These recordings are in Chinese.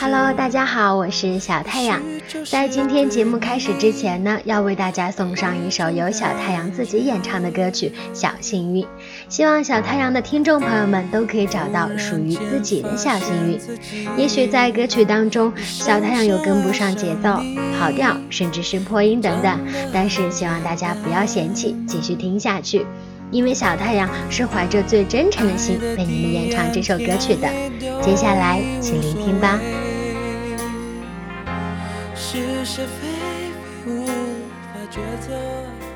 Hello，大家好，我是小太阳。在今天节目开始之前呢，要为大家送上一首由小太阳自己演唱的歌曲《小幸运》。希望小太阳的听众朋友们都可以找到属于自己的小幸运。也许在歌曲当中，小太阳有跟不上节奏、跑调，甚至是破音等等，但是希望大家不要嫌弃，继续听下去。因为小太阳是怀着最真诚的心为你们演唱这首歌曲的，接下来请聆听吧。我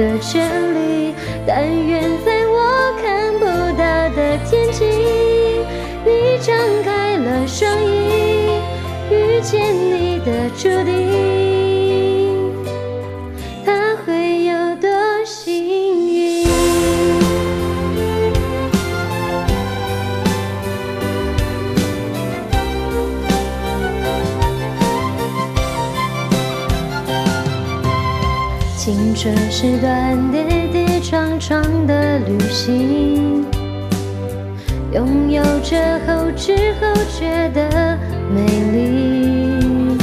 的权是段跌跌撞撞的旅行，拥有着后知后觉的美丽。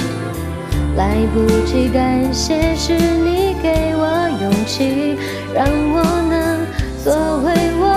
来不及感谢，是你给我勇气，让我能做回我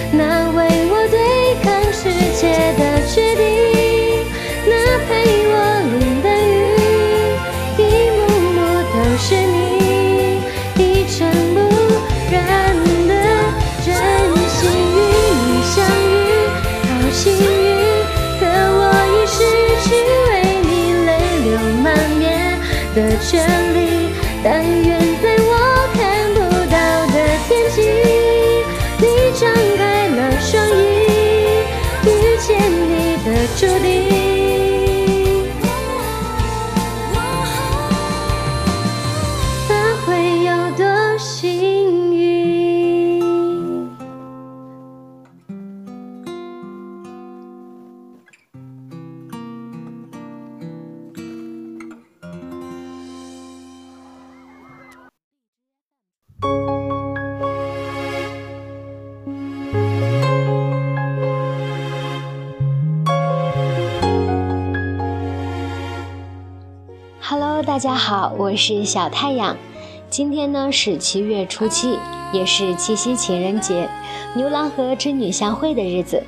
家好，我是小太阳。今天呢是七月初七，也是七夕情人节，牛郎和织女相会的日子。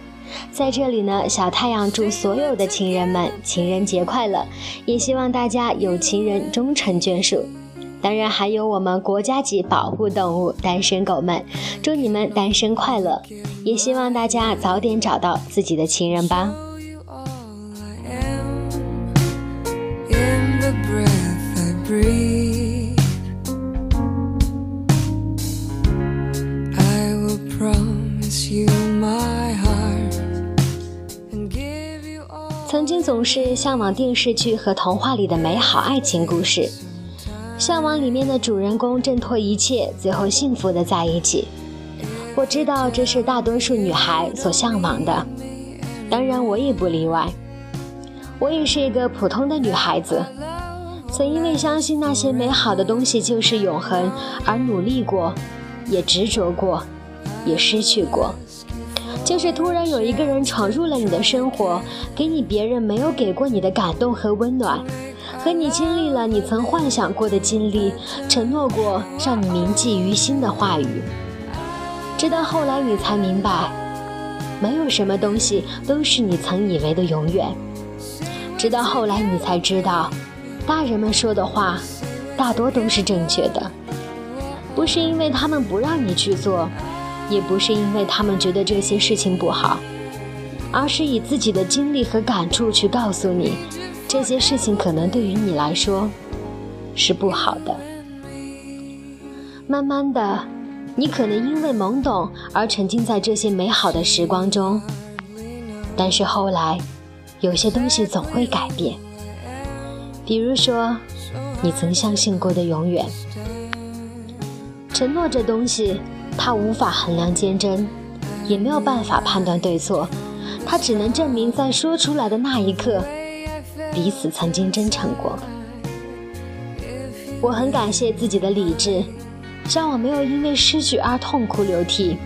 在这里呢，小太阳祝所有的情人们情人节快乐，也希望大家有情人终成眷属。当然，还有我们国家级保护动物单身狗们，祝你们单身快乐，也希望大家早点找到自己的情人吧。I breathe i will promise you my heart 曾经总是向往电视剧和童话里的美好爱情故事，向往里面的主人公挣脱一切，最后幸福的在一起。我知道这是大多数女孩所向往的，当然我也不例外。我也是一个普通的女孩子，曾因为相信那些美好的东西就是永恒而努力过，也执着过，也失去过。就是突然有一个人闯入了你的生活，给你别人没有给过你的感动和温暖，和你经历了你曾幻想过的经历，承诺过让你铭记于心的话语。直到后来你才明白，没有什么东西都是你曾以为的永远。直到后来你才知道，大人们说的话，大多都是正确的，不是因为他们不让你去做。也不是因为他们觉得这些事情不好，而是以自己的经历和感触去告诉你，这些事情可能对于你来说是不好的。慢慢的，你可能因为懵懂而沉浸在这些美好的时光中，但是后来，有些东西总会改变。比如说，你曾相信过的永远，承诺这东西。它无法衡量坚贞，也没有办法判断对错，它只能证明在说出来的那一刻，彼此曾经真诚过。我很感谢自己的理智，让我没有因为失去而痛哭流涕，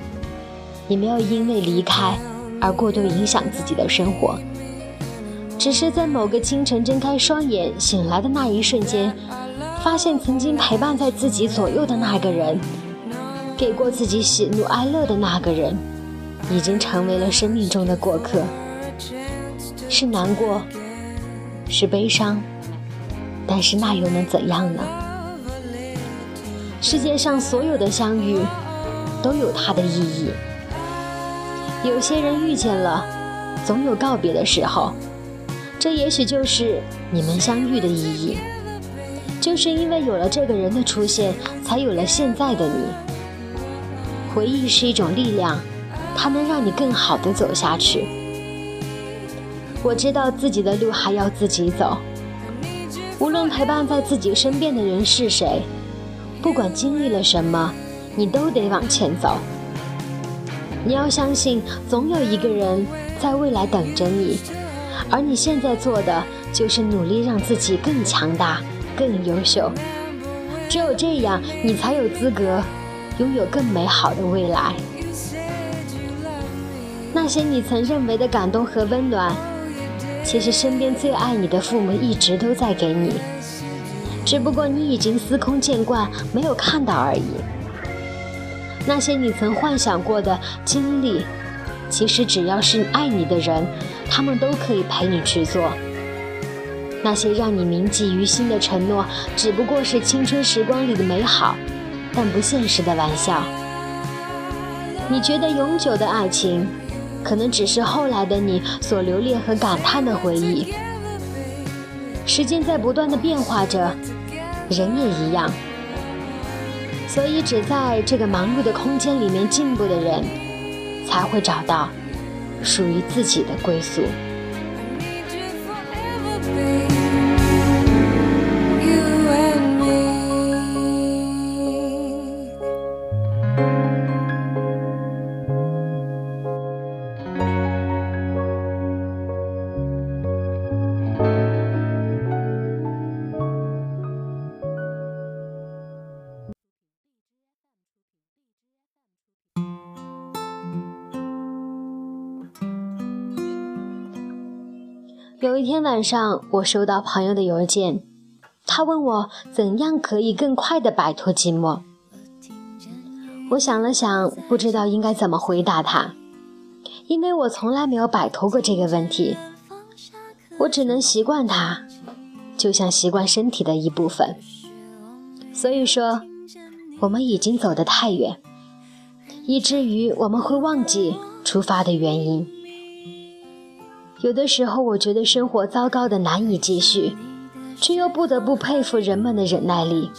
也没有因为离开而过度影响自己的生活。只是在某个清晨睁开双眼醒来的那一瞬间，发现曾经陪伴在自己左右的那个人。给过自己喜怒哀乐的那个人，已经成为了生命中的过客。是难过，是悲伤，但是那又能怎样呢？世界上所有的相遇，都有它的意义。有些人遇见了，总有告别的时候。这也许就是你们相遇的意义。就是因为有了这个人的出现，才有了现在的你。回忆是一种力量，它能让你更好的走下去。我知道自己的路还要自己走，无论陪伴在自己身边的人是谁，不管经历了什么，你都得往前走。你要相信，总有一个人在未来等着你，而你现在做的就是努力让自己更强大、更优秀。只有这样，你才有资格。拥有更美好的未来。那些你曾认为的感动和温暖，其实身边最爱你的父母一直都在给你，只不过你已经司空见惯，没有看到而已。那些你曾幻想过的经历，其实只要是爱你的人，他们都可以陪你去做。那些让你铭记于心的承诺，只不过是青春时光里的美好。但不现实的玩笑。你觉得永久的爱情，可能只是后来的你所留恋和感叹的回忆。时间在不断的变化着，人也一样。所以，只在这个忙碌的空间里面进步的人，才会找到属于自己的归宿。有一天晚上，我收到朋友的邮件，他问我怎样可以更快的摆脱寂寞。我想了想，不知道应该怎么回答他，因为我从来没有摆脱过这个问题。我只能习惯它，就像习惯身体的一部分。所以说，我们已经走得太远，以至于我们会忘记出发的原因。有的时候，我觉得生活糟糕的难以继续，却又不得不佩服人们的忍耐力。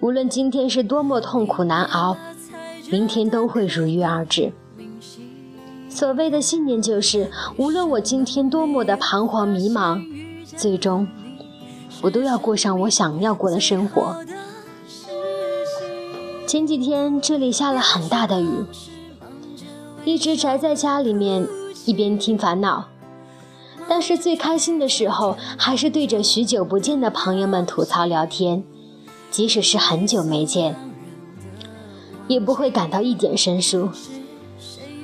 无论今天是多么痛苦难熬，明天都会如约而至。所谓的信念就是，无论我今天多么的彷徨迷茫，最终我都要过上我想要过的生活。前几天这里下了很大的雨，一直宅在家里面，一边听烦恼，但是最开心的时候，还是对着许久不见的朋友们吐槽聊天。即使是很久没见，也不会感到一点生疏。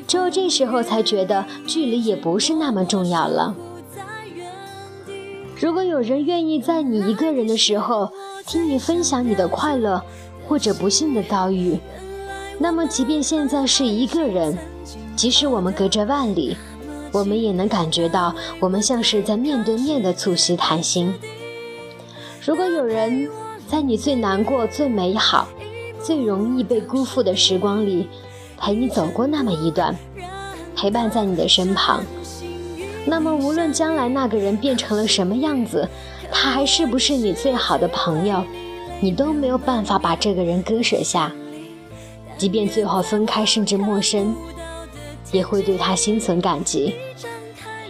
只有这时候才觉得距离也不是那么重要了。如果有人愿意在你一个人的时候听你分享你的快乐或者不幸的遭遇，那么即便现在是一个人，即使我们隔着万里，我们也能感觉到我们像是在面对面的促膝谈心。如果有人，在你最难过、最美好、最容易被辜负的时光里，陪你走过那么一段，陪伴在你的身旁。那么，无论将来那个人变成了什么样子，他还是不是你最好的朋友，你都没有办法把这个人割舍下。即便最后分开，甚至陌生，也会对他心存感激，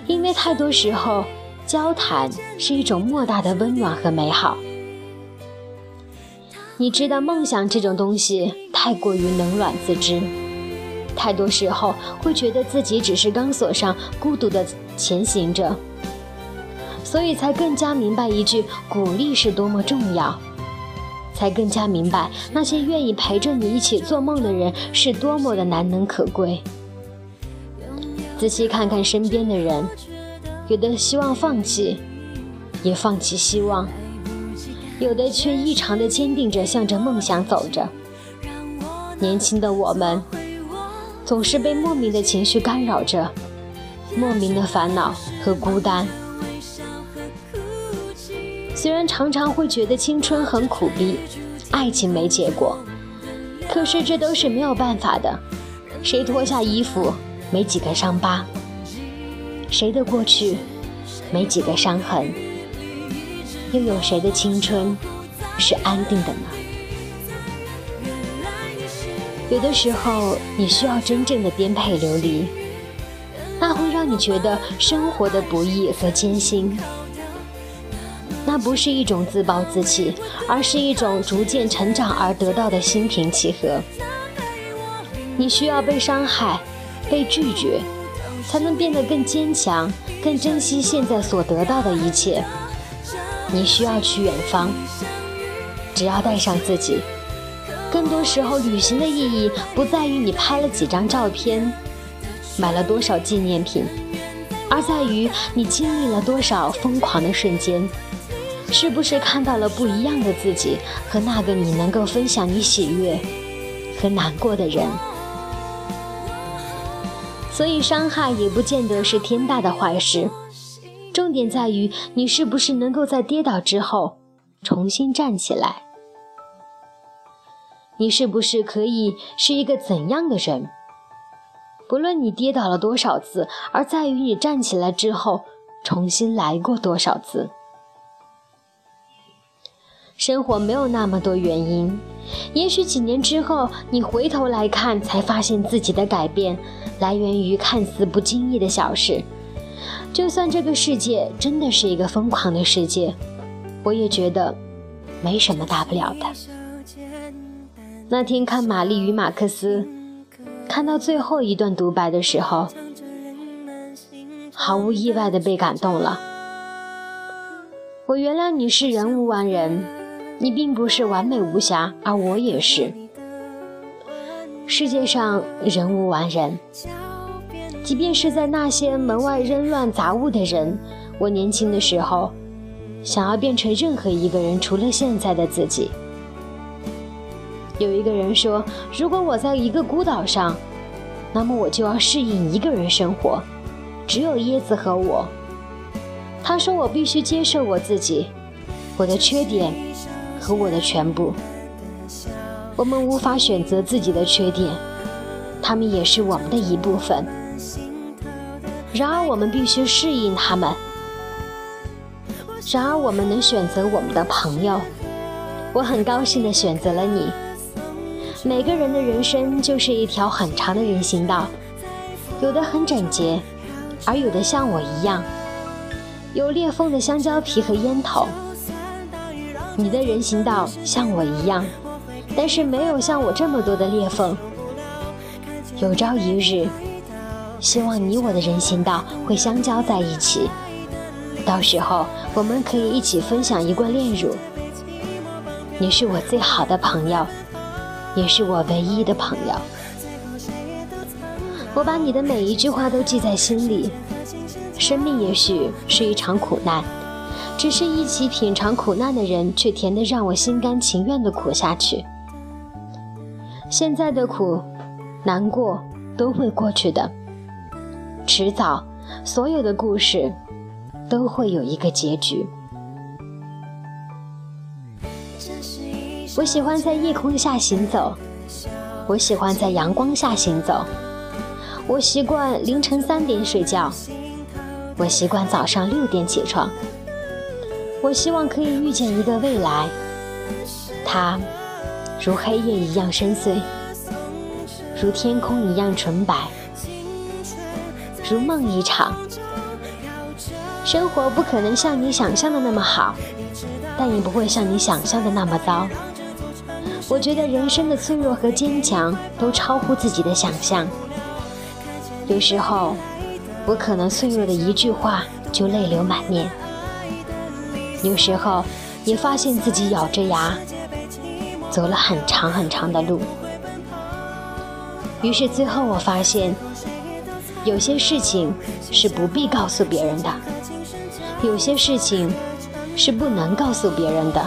因为太多时候，交谈是一种莫大的温暖和美好。你知道梦想这种东西太过于冷暖自知，太多时候会觉得自己只是钢索上孤独的前行着，所以才更加明白一句鼓励是多么重要，才更加明白那些愿意陪着你一起做梦的人是多么的难能可贵。仔细看看身边的人，有的希望放弃，也放弃希望。有的却异常的坚定着，向着梦想走着。年轻的我们，总是被莫名的情绪干扰着，莫名的烦恼和孤单。虽然常常会觉得青春很苦逼，爱情没结果，可是这都是没有办法的。谁脱下衣服，没几个伤疤；谁的过去，没几个伤痕。又有谁的青春是安定的呢？有的时候，你需要真正的颠沛流离，那会让你觉得生活的不易和艰辛。那不是一种自暴自弃，而是一种逐渐成长而得到的心平气和。你需要被伤害、被拒绝，才能变得更坚强，更珍惜现在所得到的一切。你需要去远方，只要带上自己。更多时候，旅行的意义不在于你拍了几张照片，买了多少纪念品，而在于你经历了多少疯狂的瞬间，是不是看到了不一样的自己和那个你能够分享你喜悦和难过的人。所以，伤害也不见得是天大的坏事。重点在于你是不是能够在跌倒之后重新站起来？你是不是可以是一个怎样的人？不论你跌倒了多少次，而在于你站起来之后重新来过多少次。生活没有那么多原因，也许几年之后你回头来看，才发现自己的改变来源于看似不经意的小事。就算这个世界真的是一个疯狂的世界，我也觉得没什么大不了的。那天看《玛丽与马克思》，看到最后一段独白的时候，毫无意外的被感动了。我原谅你是人无完人，你并不是完美无瑕，而我也是。世界上人无完人。即便是在那些门外扔乱杂物的人，我年轻的时候想要变成任何一个人，除了现在的自己。有一个人说：“如果我在一个孤岛上，那么我就要适应一个人生活，只有椰子和我。”他说：“我必须接受我自己，我的缺点和我的全部。我们无法选择自己的缺点，他们也是我们的一部分。然而，我们必须适应他们。然而，我们能选择我们的朋友。我很高兴地选择了你。”每个人的人生就是一条很长的人行道，有的很整洁，而有的像我一样，有裂缝的香蕉皮和烟头。你的人行道像我一样，但是没有像我这么多的裂缝。有朝一日，希望你我的人行道会相交在一起，到时候我们可以一起分享一罐炼乳。你是我最好的朋友。也是我唯一的朋友。我把你的每一句话都记在心里。生命也许是一场苦难，只是一起品尝苦难的人，却甜得让我心甘情愿地苦下去。现在的苦、难过都会过去的，迟早，所有的故事都会有一个结局。我喜欢在夜空下行走，我喜欢在阳光下行走，我习惯凌晨三点睡觉，我习惯早上六点起床。我希望可以遇见一个未来，他如黑夜一样深邃，如天空一样纯白，如梦一场。生活不可能像你想象的那么好，但也不会像你想象的那么糟。我觉得人生的脆弱和坚强都超乎自己的想象。有时候，我可能脆弱的一句话就泪流满面；有时候，也发现自己咬着牙走了很长很长的路。于是最后，我发现有些事情是不必告诉别人的，有些事情是不能告诉别人的。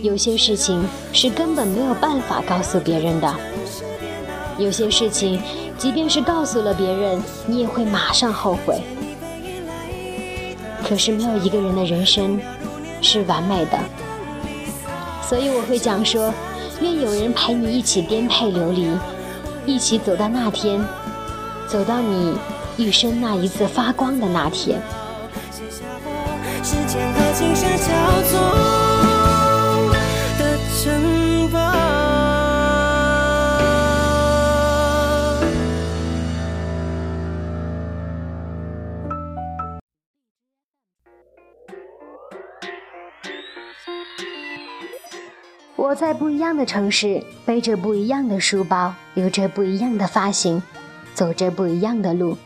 有些事情是根本没有办法告诉别人的，有些事情即便是告诉了别人，你也会马上后悔。可是没有一个人的人生是完美的，所以我会讲说：愿有人陪你一起颠沛流离，一起走到那天，走到你一生那一次发光的那天。我在不一样的城市，背着不一样的书包，留着不一样的发型，走着不一样的路，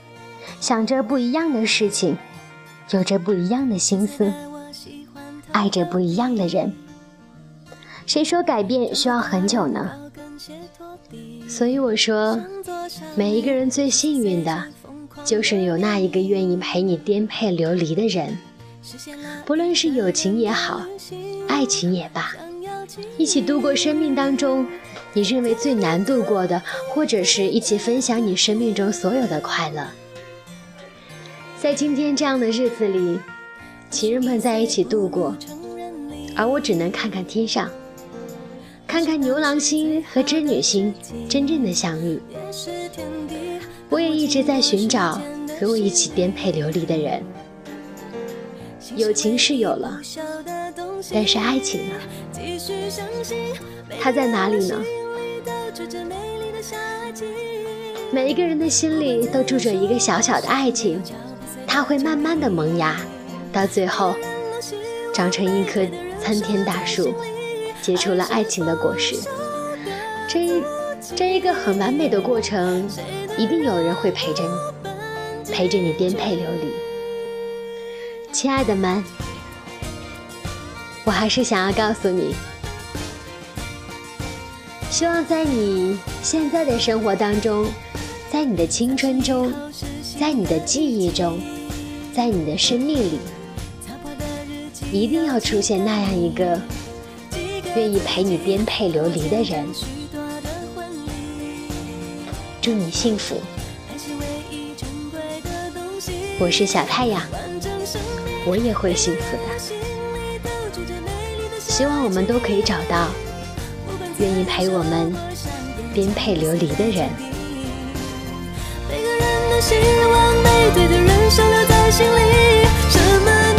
想着不一样的事情，有着不一样的心思，爱着不一样的人。谁说改变需要很久呢？所以我说，每一个人最幸运的，就是有那一个愿意陪你颠沛流离的人，不论是友情也好，爱情也罢。一起度过生命当中你认为最难度过的，或者是一起分享你生命中所有的快乐。在今天这样的日子里，情人们在一起度过，而我只能看看天上，看看牛郎星和织女星真正的相遇。我也一直在寻找和我一起颠沛流离的人。友情是有了，但是爱情呢？它在哪里呢？每一个人的心里都住着一个小小的爱情，它会慢慢的萌芽，到最后长成一棵参天大树，结出了爱情的果实。这一这一个很完美的过程，一定有人会陪着你，陪着你颠沛流离。亲爱的们，我还是想要告诉你，希望在你现在的生活当中，在你的青春中，在你的记忆中，在你的生命里，一定要出现那样一个愿意陪你颠沛流离的人。祝你幸福。我是小太阳，我也会幸福的。希望我们都可以找到愿意陪我们颠沛流离的人。每个人的希望，没对的人收留在心里。什么